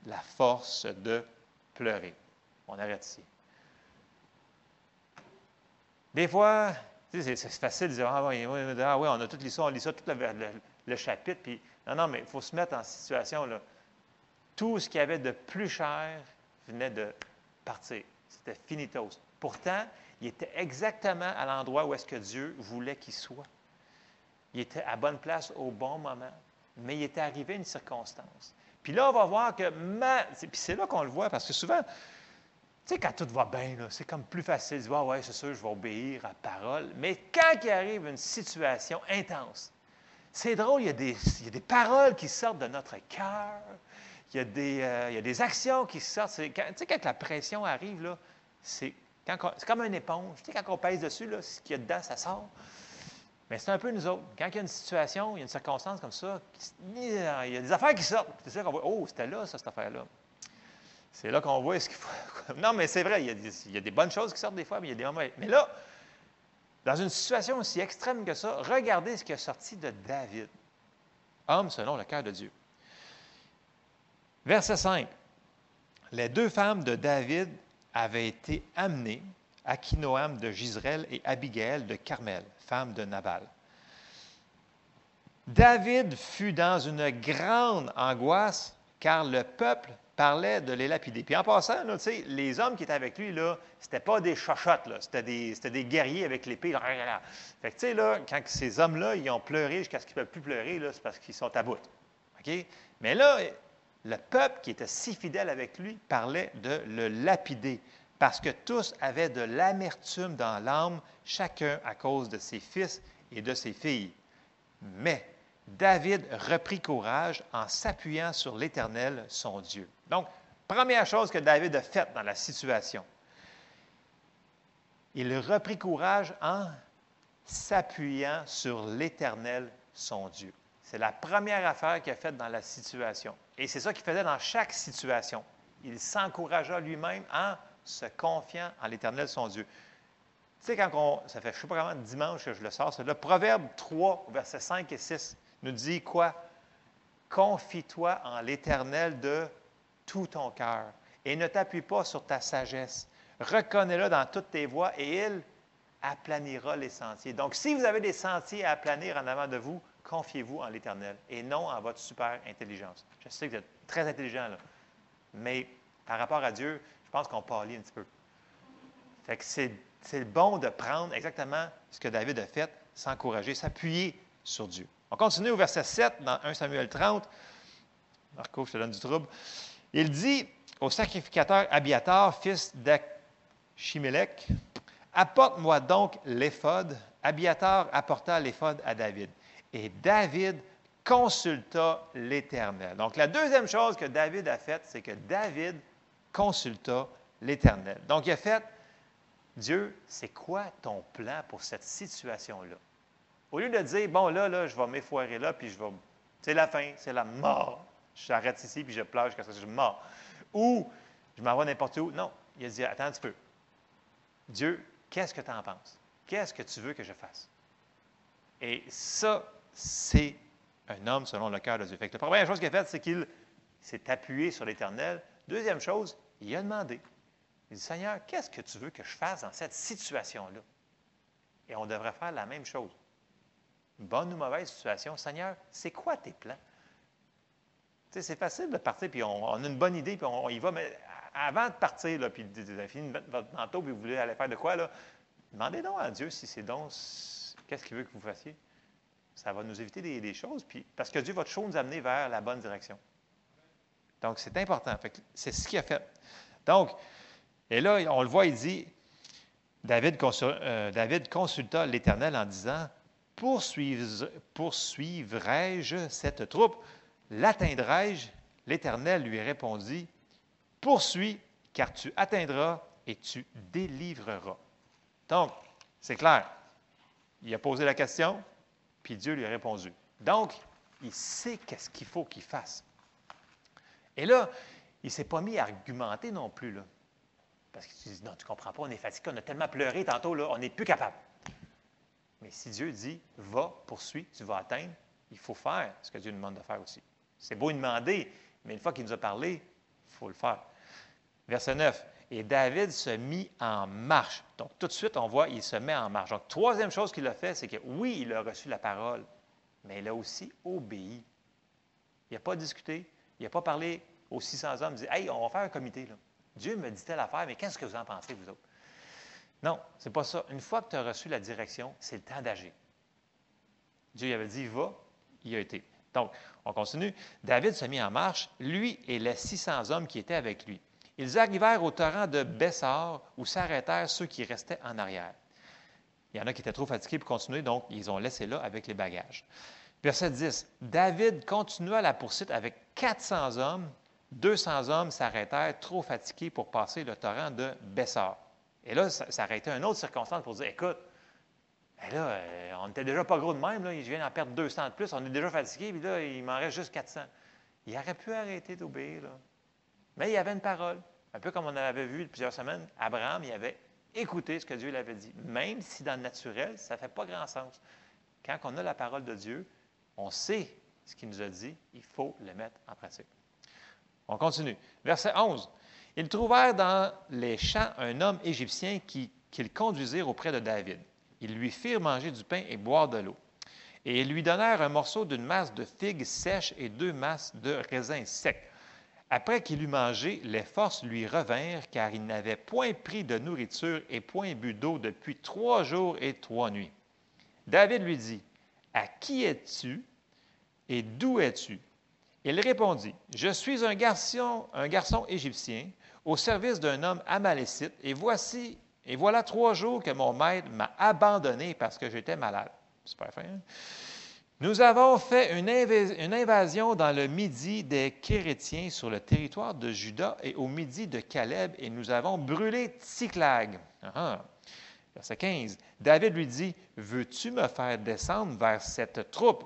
la force de pleurer. On arrête ici. Des fois, c'est facile de dire ah oui, ah oui, on a tout lu ça, on lit ça, tout le, chapitre. Puis, non, non, mais il faut se mettre en situation. Là. Tout ce qu'il y avait de plus cher venait de partir. C'était finitos. Pourtant, il était exactement à l'endroit où est-ce que Dieu voulait qu'il soit. Il était à bonne place au bon moment. Mais il était arrivé une circonstance. Puis là, on va voir que, puis c'est là qu'on le voit, parce que souvent, sais, quand tout va bien, c'est comme plus facile de dire, ah ouais, c'est sûr, je vais obéir à parole. Mais quand il arrive une situation intense, c'est drôle, il y, a des, des, paroles qui sortent de notre cœur, il, y a des, euh, il y a des actions qui sortent. tu sais, quand la pression arrive, là, c'est, comme une éponge. Tu sais, quand on pèse dessus, là, ce qu'il y a dedans, ça sort. Mais c'est un peu nous autres. Quand il y a une situation, il y a une circonstance comme ça, il y a des affaires qui sortent. C'est ça qu'on voit. Oh, c'était là, ça, cette affaire-là. C'est là qu'on voit ce qu'il faut. Non, mais c'est vrai, il y, a des, bonnes choses qui sortent des fois, mais il y a des moments. Mais là, dans une situation aussi extrême que ça, regardez ce qui est sorti de David, homme selon le cœur de Dieu. Verset 5. Les deux femmes de David avaient été amenées, Akinoam de Gisraël et Abigail de Carmel, femme de Nabal. David fut dans une grande angoisse car le peuple parlait de les lapider. Puis en passant, là, les hommes qui étaient avec lui, ce n'était pas des chochottes, c'était des, des, guerriers avec l'épée. Fait que, tu sais, là, quand ces hommes-là, ils ont pleuré jusqu'à ce qu'ils ne peuvent plus pleurer, c'est parce qu'ils sont à bout. Mais là, le peuple qui était si fidèle avec lui parlait de le lapider, parce que tous avaient de l'amertume dans l'âme, chacun à cause de ses fils et de ses filles. Mais David reprit courage en s'appuyant sur l'Éternel, son Dieu. Donc, première chose que David a faite dans la situation, il reprit courage en s'appuyant sur l'Éternel, son Dieu. C'est la première affaire qu'il a faite dans la situation. Et c'est ça qu'il faisait dans chaque situation. Il s'encouragea lui-même en se confiant en l'Éternel, son Dieu. Tu sais, quand on, ça fait, je ne sais pas comment, dimanche que je le sors, le Proverbe 3, versets 5 et 6, nous dit quoi? Confie-toi en l'Éternel de tout ton cœur et ne t'appuie pas sur ta sagesse. Reconnais-le dans toutes tes voies et il aplanira les sentiers. Donc, si vous avez des sentiers à aplanir en avant de vous, confiez-vous en l'Éternel et non en votre super intelligence. Je sais que vous êtes très intelligent, mais par rapport à Dieu, je pense qu'on pâlit un petit peu. Que c'est bon de prendre exactement ce que David a fait, s'encourager, s'appuyer sur Dieu. On continue au verset 7 dans 1 Samuel 30. Marco, je te donne du trouble. Il dit au sacrificateur Abiatar, fils d'Achimelech, Apporte-moi donc l'éphod. Abiatar apporta l'éphod à David. Et David consulta l'Éternel. Donc, la deuxième chose que David a faite, c'est que David consulta l'Éternel. Donc, il a fait, Dieu, c'est quoi ton plan pour cette situation-là? Au lieu de dire, bon, là, là, je vais m'effoirer là, puis je vais. C'est la fin, c'est la mort. Je s'arrête ici, puis je pleure jusqu'à ce que je mort. Ou je m'en vais n'importe où. Non, il a dit, attends un petit peu. Dieu, qu'est-ce que tu en penses? Qu'est-ce que tu veux que je fasse? Et ça, c'est un homme selon le cœur de Dieu. Fait la première chose qu'il a faite, c'est qu'il s'est appuyé sur l'Éternel. Deuxième chose, il a demandé. Il dit, Seigneur, qu'est-ce que tu veux que je fasse dans cette situation-là? Et on devrait faire la même chose. Bonne ou mauvaise situation, Seigneur, c'est quoi tes plans? C'est facile de partir, puis on, a une bonne idée, puis on, y va, mais avant de partir, là, puis avez fini de mettre votre manteau, puis vous voulez aller faire de quoi, là, demandez donc à Dieu si c'est donc, qu'est-ce qu'il veut que vous fassiez. Ça va nous éviter des, choses, puis, parce que Dieu va toujours nous amener vers la bonne direction. Donc, c'est important. C'est ce qu'il a fait. Donc, et là, on le voit, il dit, David, euh, David consulta l'Éternel en disant, poursuivrai-je cette troupe? L'atteindrai-je? L'Éternel lui répondit, poursuis, car tu atteindras et tu délivreras. Donc, c'est clair. Il a posé la question, puis Dieu lui a répondu. Donc, il sait qu'est-ce qu'il faut qu'il fasse. Et là, il ne s'est pas mis à argumenter non plus. Parce qu'il dit, non, tu ne comprends pas, on est fatigué, on a tellement pleuré tantôt, là, on n'est plus capable. Mais si Dieu dit, va, poursuis, tu vas atteindre, il faut faire ce que Dieu demande de faire aussi. C'est beau demander, mais une fois qu'il nous a parlé, il faut le faire. Verset 9. Et David se mit en marche. Donc, tout de suite, on voit, il se met en marche. Donc, troisième chose qu'il a fait, c'est que oui, il a reçu la parole, mais il a aussi obéi. Il n'a pas discuté, il n'a pas parlé aux 600 hommes, il dit Hey, on va faire un comité. Dieu me dit telle affaire, mais qu'est-ce que vous en pensez, vous autres? Non, ce n'est pas ça. Une fois que tu as reçu la direction, c'est le temps d'agir. Dieu avait dit Va, il a été. Donc, on continue. David se mit en marche, lui et les 600 hommes qui étaient avec lui. Ils arrivèrent au torrent de Bessar où s'arrêtèrent ceux qui restaient en arrière. Il y en a qui étaient trop fatigués pour continuer, donc ils ont laissé là avec les bagages. Verset 10. David continua la poursuite avec 400 hommes. 200 hommes s'arrêtèrent trop fatigués pour passer le torrent de Bessar. Et là, ça, ça été une autre circonstance pour dire écoute, Et là, euh, on n'était déjà pas gros de même. Là. Je viens d'en perdre 200 de plus. On est déjà fatigué. Puis là, il m'en reste juste 400. Il aurait pu arrêter d'obéir. Mais il avait une parole. Un peu comme on avait vu plusieurs semaines, Abraham, il avait écouté ce que Dieu lui avait dit. Même si dans le naturel, ça ne fait pas grand sens. Quand on a la parole de Dieu, on sait ce qu'il nous a dit, il faut le mettre en pratique. On continue. Verset 11. Ils trouvèrent dans les champs un homme égyptien qu'ils conduisirent auprès de David. Ils lui firent manger du pain et boire de l'eau. Et ils lui donnèrent un morceau d'une masse de figues sèches et deux masses de raisins secs. Après qu'il eut mangé, les forces lui revinrent, car il n'avait point pris de nourriture et point bu d'eau depuis trois jours et trois nuits. David lui dit, À qui es-tu et d'où es-tu? Il répondit, Je suis un garçon, un garçon égyptien au service d'un homme amalécite, et voici, et voilà trois jours que mon maître m'a abandonné parce que j'étais malade. Super fin. Hein? Nous avons fait une, invasion dans le midi des Kérétiens sur le territoire de Juda et au midi de Caleb, et nous avons brûlé Tziklag. Ah, ah. Verset 15. David lui dit Veux-tu me faire descendre vers cette troupe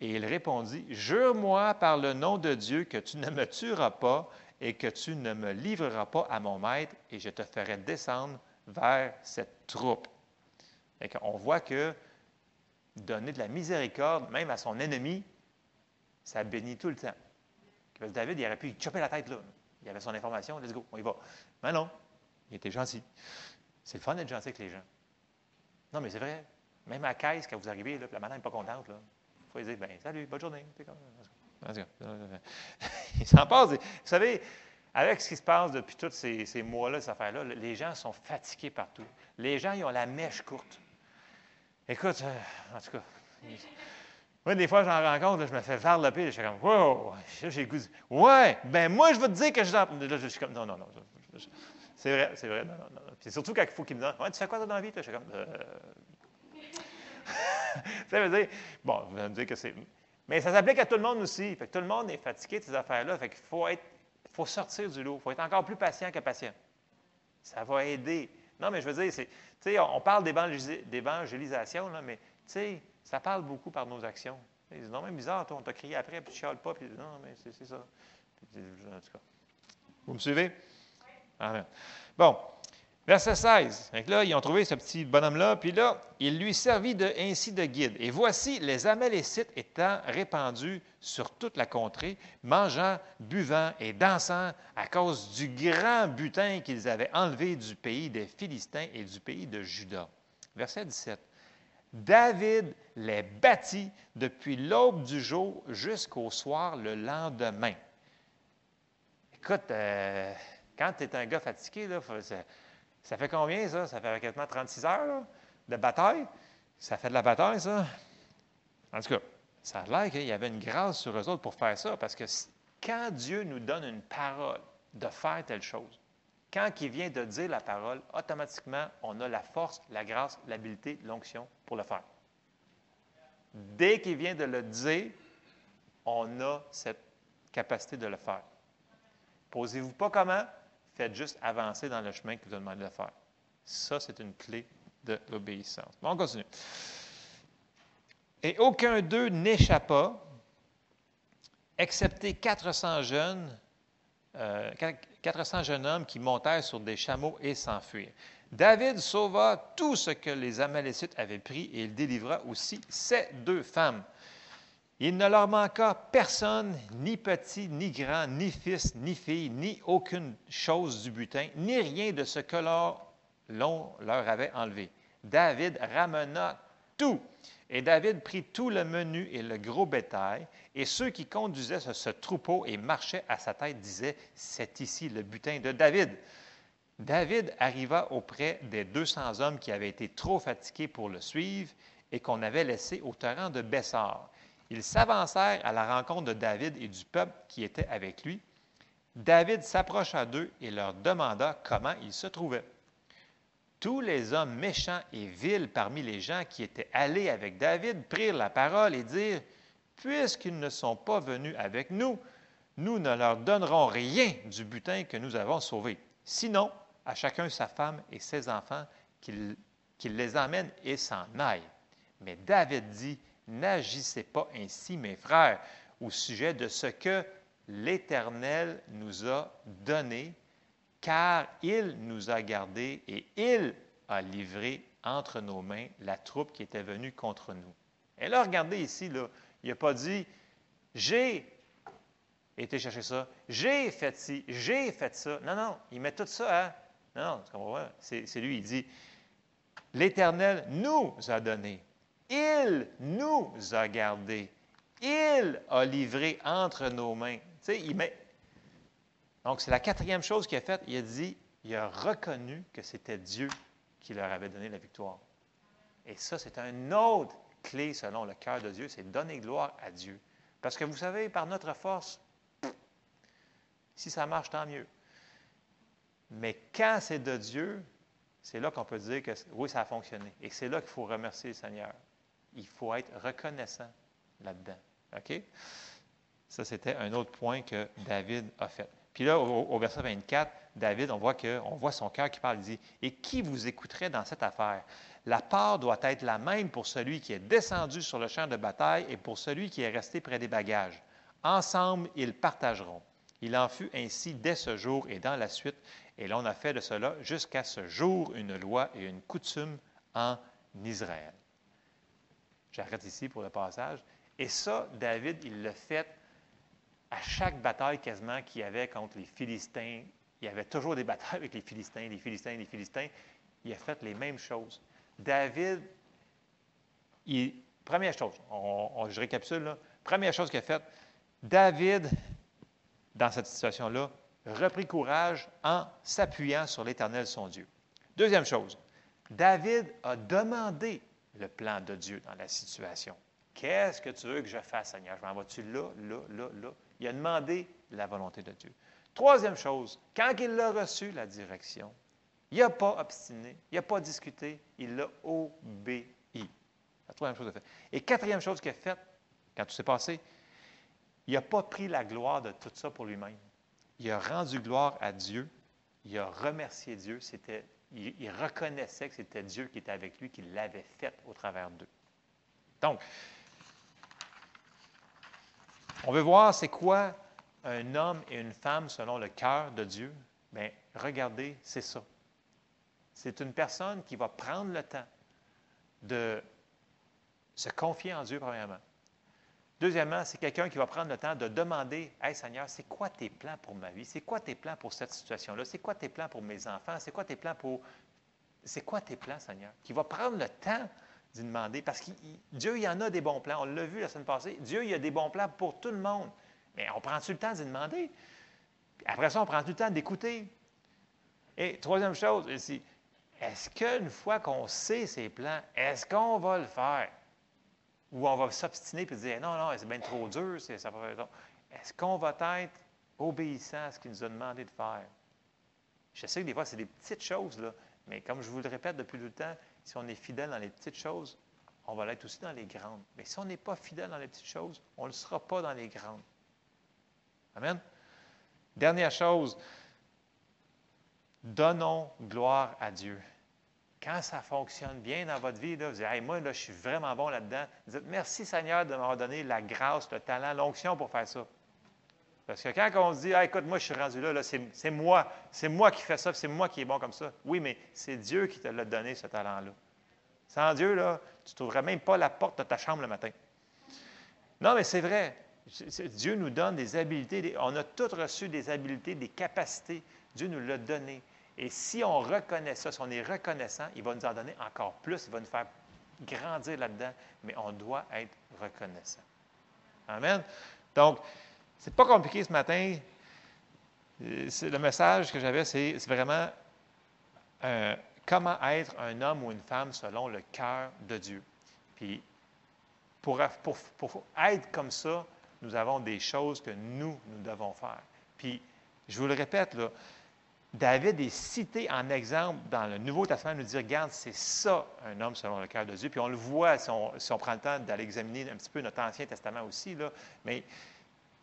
Et il répondit Jure-moi par le nom de Dieu que tu ne me tueras pas et que tu ne me livreras pas à mon maître, et je te ferai descendre vers cette troupe. On voit que donner de la miséricorde, même à son ennemi, ça bénit tout le temps. David, il aurait pu choper la tête là. Il avait son information, let's go, on y va. Mais non, il était gentil. C'est le fun d'être gentil avec les gens. Non, mais c'est vrai. Même à caisse, quand vous arrivez, la madame n'est pas contente, il faut lui dire ben, Salut, bonne journée. Il s'en passe. Vous savez, avec ce qui se passe depuis tous ces, ces mois-là, cette affaire-là, les gens sont fatigués partout. Les gens, ils ont la mèche courte. Écoute, euh, en tout cas, moi, des fois, j'en rencontre, je me fais varloper, je suis comme, wow, j'ai goût ouais, ben moi, je veux te dire que je. Là, je suis comme, non, non, non. C'est vrai, c'est vrai. Non, non, non. Puis surtout quand il faut qu'il me dise, ouais, tu fais quoi dans la vie? Je suis comme, euh... ça veut dire, bon, vous allez me dire que c'est. Mais ça s'applique à tout le monde aussi. Fait que tout le monde est fatigué de ces affaires-là. Fait qu'il faut être, faut sortir du lot. Il faut être encore plus patient que patient. Ça va aider. Non, mais je veux dire, on parle d'évangélisation, là, mais ça parle beaucoup par nos actions. C'est non, mais bizarre, toi, on t'a crié après, puis tu chiales pas, puis non, mais c'est ça. en tout cas. Vous me suivez? Amen. Bon, verset 16. Donc là, ils ont trouvé ce petit bonhomme-là, puis là, il lui servit de, ainsi de guide. Et voici les Amalécites étant répandus sur toute la contrée, mangeant, buvant et dansant à cause du grand butin qu'ils avaient enlevé du pays des Philistins et du pays de Juda. Verset 17. David les bâtit depuis l'aube du jour jusqu'au soir le lendemain. Écoute, euh, quand tu es un gars fatigué, là, ça, fait combien ça? Ça fait quasiment 36 heures de bataille. Ça fait de la bataille, ça. En tout cas, ça a l'air qu'il y avait une grâce sur eux autres pour faire ça, parce que quand Dieu nous donne une parole de faire telle chose, quand il vient de dire la parole, automatiquement, on a la force, la grâce, l'habileté, l'onction pour le faire. Dès qu'il vient de le dire, on a cette capacité de le faire. Posez-vous pas comment, faites juste avancer dans le chemin que vous a demandé de faire. Ça, c'est une clé de l'obéissance. Bon, on continue. Et aucun d'eux n'échappa, excepté 400 jeunes, 400 euh, jeunes hommes qui montèrent sur des chameaux et s'enfuirent. David sauva tout ce que les Amalécites avaient pris et il délivra aussi ces deux femmes. Il ne leur manqua personne, ni petit, ni grand, ni fils, ni fille, ni aucune chose du butin, ni rien de ce que l'on leur avait enlevé. David ramena tout et David prit tout le menu et le gros bétail, et ceux qui conduisaient ce, troupeau et marchaient à sa tête disaient, C'est ici le butin de David. David arriva auprès des 200 hommes qui avaient été trop fatigués pour le suivre et qu'on avait laissés au torrent de Bessar. Ils s'avancèrent à la rencontre de David et du peuple qui était avec lui. David s'approcha d'eux et leur demanda comment ils se trouvaient tous les hommes méchants et vils parmi les gens qui étaient allés avec David prirent la parole et dirent, Puisqu'ils ne sont pas venus avec nous, nous ne leur donnerons rien du butin que nous avons sauvé. Sinon, à chacun sa femme et ses enfants, qu'il les emmène et s'en aille. Mais David dit, N'agissez pas ainsi, mes frères, au sujet de ce que l'Éternel nous a donné, car il nous a gardés et il a livré entre nos mains la troupe qui était venue contre nous. Et là, regardez ici, là, il n'a pas dit j'ai été chercher ça, j'ai fait ci, j'ai fait ça. Non, non, il met tout ça à. Non, non, c'est lui, il dit L'Éternel nous a donné. Il nous a gardés. Il a livré entre nos mains. Il met. Donc, c'est la quatrième chose qu'il a faite. Il a dit, il a reconnu que c'était Dieu qui leur avait donné la victoire. Et ça, c'est un autre clé selon le cœur de Dieu, c'est donner gloire à Dieu. Parce que vous savez, par notre force, si ça marche, tant mieux. Mais quand c'est de Dieu, c'est là qu'on peut dire que oui, ça a fonctionné. Et c'est là qu'il faut remercier le Seigneur. Il faut être reconnaissant là-dedans. OK? Ça, c'était un autre point que David a fait. Puis là, au, verset 24, David, on voit, que, on voit son cœur qui parle, il dit, Et qui vous écouterait dans cette affaire? La part doit être la même pour celui qui est descendu sur le champ de bataille et pour celui qui est resté près des bagages. Ensemble, ils partageront. Il en fut ainsi dès ce jour et dans la suite, et l'on a fait de cela jusqu'à ce jour une loi et une coutume en Israël. J'arrête ici pour le passage. Et ça, David, il l'a fait à chaque bataille quasiment qu'il y avait contre les Philistins. Il y avait toujours des batailles avec les Philistins, les Philistins, les Philistins. Il a fait les mêmes choses. David, première chose, je récapitule, première chose qu'il a faite, David, dans cette situation-là, reprit courage en s'appuyant sur l'Éternel, son Dieu. Deuxième chose, David a demandé le plan de Dieu dans la situation. Qu'est-ce que tu veux que je fasse, Seigneur? Je m'en vas-tu là, là, là, là? Il a demandé la volonté de Dieu. Troisième chose, quand il a reçu la direction, il n'a pas obstiné, il n'a pas discuté, il l'a obéi. La troisième chose a faite. Et quatrième chose qu'il a faite, quand tout s'est passé, il n'a pas pris la gloire de tout ça pour lui-même. Il a rendu gloire à Dieu, il a remercié Dieu, c'était, il, reconnaissait que c'était Dieu qui était avec lui, qui l'avait fait au travers d'eux. Donc, on veut voir c'est quoi un homme et une femme selon le cœur de Dieu. Bien, regardez, c'est ça. C'est une personne qui va prendre le temps de se confier en Dieu, premièrement. Deuxièmement, c'est quelqu'un qui va prendre le temps de demander Hey Seigneur, c'est quoi tes plans pour ma vie? C'est quoi tes plans pour cette situation-là? C'est quoi tes plans pour mes enfants? C'est quoi tes plans pour. C'est quoi tes plans, Seigneur? Qui va prendre le temps d'y demander. Parce que Dieu, il y en a des bons plans. On l'a vu la semaine passée. Dieu, il y a des bons plans pour tout le monde. Mais on prend-tu le temps d'y demander? après ça, on prend tout le temps d'écouter? Et troisième chose, est-ce qu'une fois qu'on sait ces plans, est-ce qu'on va le faire? Ou on va s'obstiner et dire non, non, c'est bien trop dur, ça Est-ce qu'on va être obéissant à ce qu'il nous a demandé de faire? Je sais que des fois, c'est des petites choses, là, mais comme je vous le répète depuis tout le temps, si on est fidèle dans les petites choses, on va l'être aussi dans les grandes. Mais si on n'est pas fidèle dans les petites choses, on ne le sera pas dans les grandes. Amen? Dernière chose, donnons gloire à Dieu. Quand ça fonctionne bien dans votre vie, vous dites Moi, là, je suis vraiment bon là-dedans. Dites Merci Seigneur de m'avoir donné la grâce, le talent, l'onction pour faire ça. Parce que quand on se dit Écoute, moi, je suis rendu là, là c'est moi, c'est moi qui fais ça, c'est moi qui est bon comme ça. Oui, mais c'est Dieu qui te l'a donné, ce talent-là. Sans Dieu, là, tu ne trouverais même pas la porte de ta chambre le matin. Non, mais c'est vrai. Dieu nous donne des habiletés. On a tous reçu des habiletés, des capacités. Dieu nous l'a donné. Et si on reconnaît ça, si on est reconnaissant, il va nous en donner encore plus, il va nous faire grandir là-dedans, mais on doit être reconnaissant. Amen. Donc, c'est pas compliqué ce matin. Le message que j'avais, c'est vraiment euh, comment être un homme ou une femme selon le cœur de Dieu. Puis, pour, pour, pour, être comme ça, nous avons des choses que nous, nous devons faire. Puis, je vous le répète, là, David est cité en exemple dans le Nouveau Testament, nous dit, regarde, c'est ça un homme selon le cœur de Dieu. Puis on le voit si on, prend le temps d'aller examiner un petit peu notre Ancien Testament aussi, mais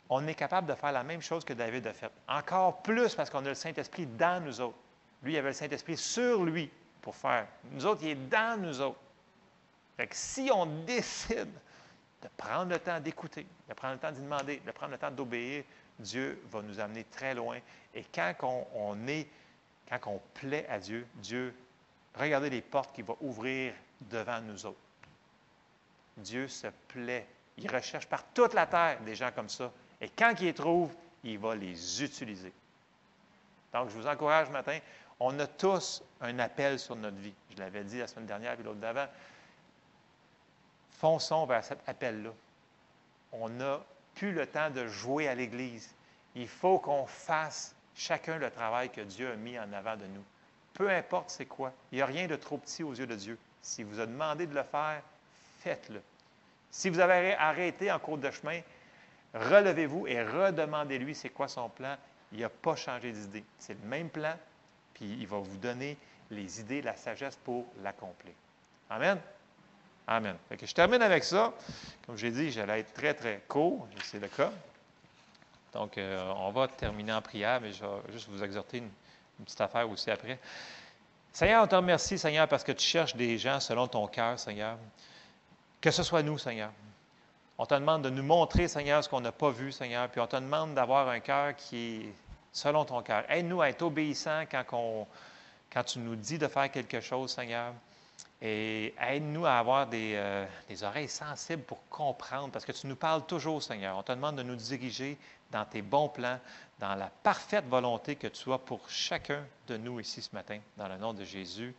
on est capable de faire la même chose que David a fait. Encore plus parce qu'on a le Saint-Esprit dans nous autres. Lui, il avait le Saint-Esprit sur lui pour faire. Nous autres, il est dans nous autres. Fait que si on décide de prendre le temps d'écouter, de prendre le temps d'y demander, de prendre le temps d'obéir, Dieu va nous amener très loin. Et quand on, est, quand on plaît à Dieu, Dieu, regardez les portes qu'il va ouvrir devant nous autres. Dieu se plaît. Il recherche par toute la terre des gens comme ça. Et quand il les trouve, il va les utiliser. Donc, je vous encourage ce matin. On a tous un appel sur notre vie. Je l'avais dit la semaine dernière et l'autre d'avant. Fonçons vers cet appel-là. On n'a plus le temps de jouer à l'Église. Il faut qu'on fasse chacun le travail que Dieu a mis en avant de nous. Peu importe c'est quoi. Il n'y a rien de trop petit aux yeux de Dieu. Si vous a demandé de le faire, faites-le. Si vous avez arrêté en cours de chemin, relevez-vous et redemandez-lui c'est quoi son plan. Il n'a pas changé d'idée. C'est le même plan, puis il va vous donner les idées, la sagesse pour l'accomplir. Amen. Amen. je termine avec ça. Comme j'ai dit, j'allais être très, très court. C'est le cas. Donc, euh, on va terminer en prière, mais je vais juste vous exhorter une, petite affaire aussi après. Seigneur, on te remercie, Seigneur, parce que tu cherches des gens selon ton cœur, Seigneur. Que ce soit nous, Seigneur. On te demande de nous montrer, Seigneur, ce qu'on n'a pas vu, Seigneur, puis on te demande d'avoir un cœur qui est selon ton cœur. Aide-nous à être obéissants quand tu nous dis de faire quelque chose, Seigneur. Et aide-nous à avoir des, euh, des, oreilles sensibles pour comprendre, parce que tu nous parles toujours, Seigneur. On te demande de nous diriger dans tes bons plans, dans la parfaite volonté que tu as pour chacun de nous ici ce matin, dans le nom de Jésus.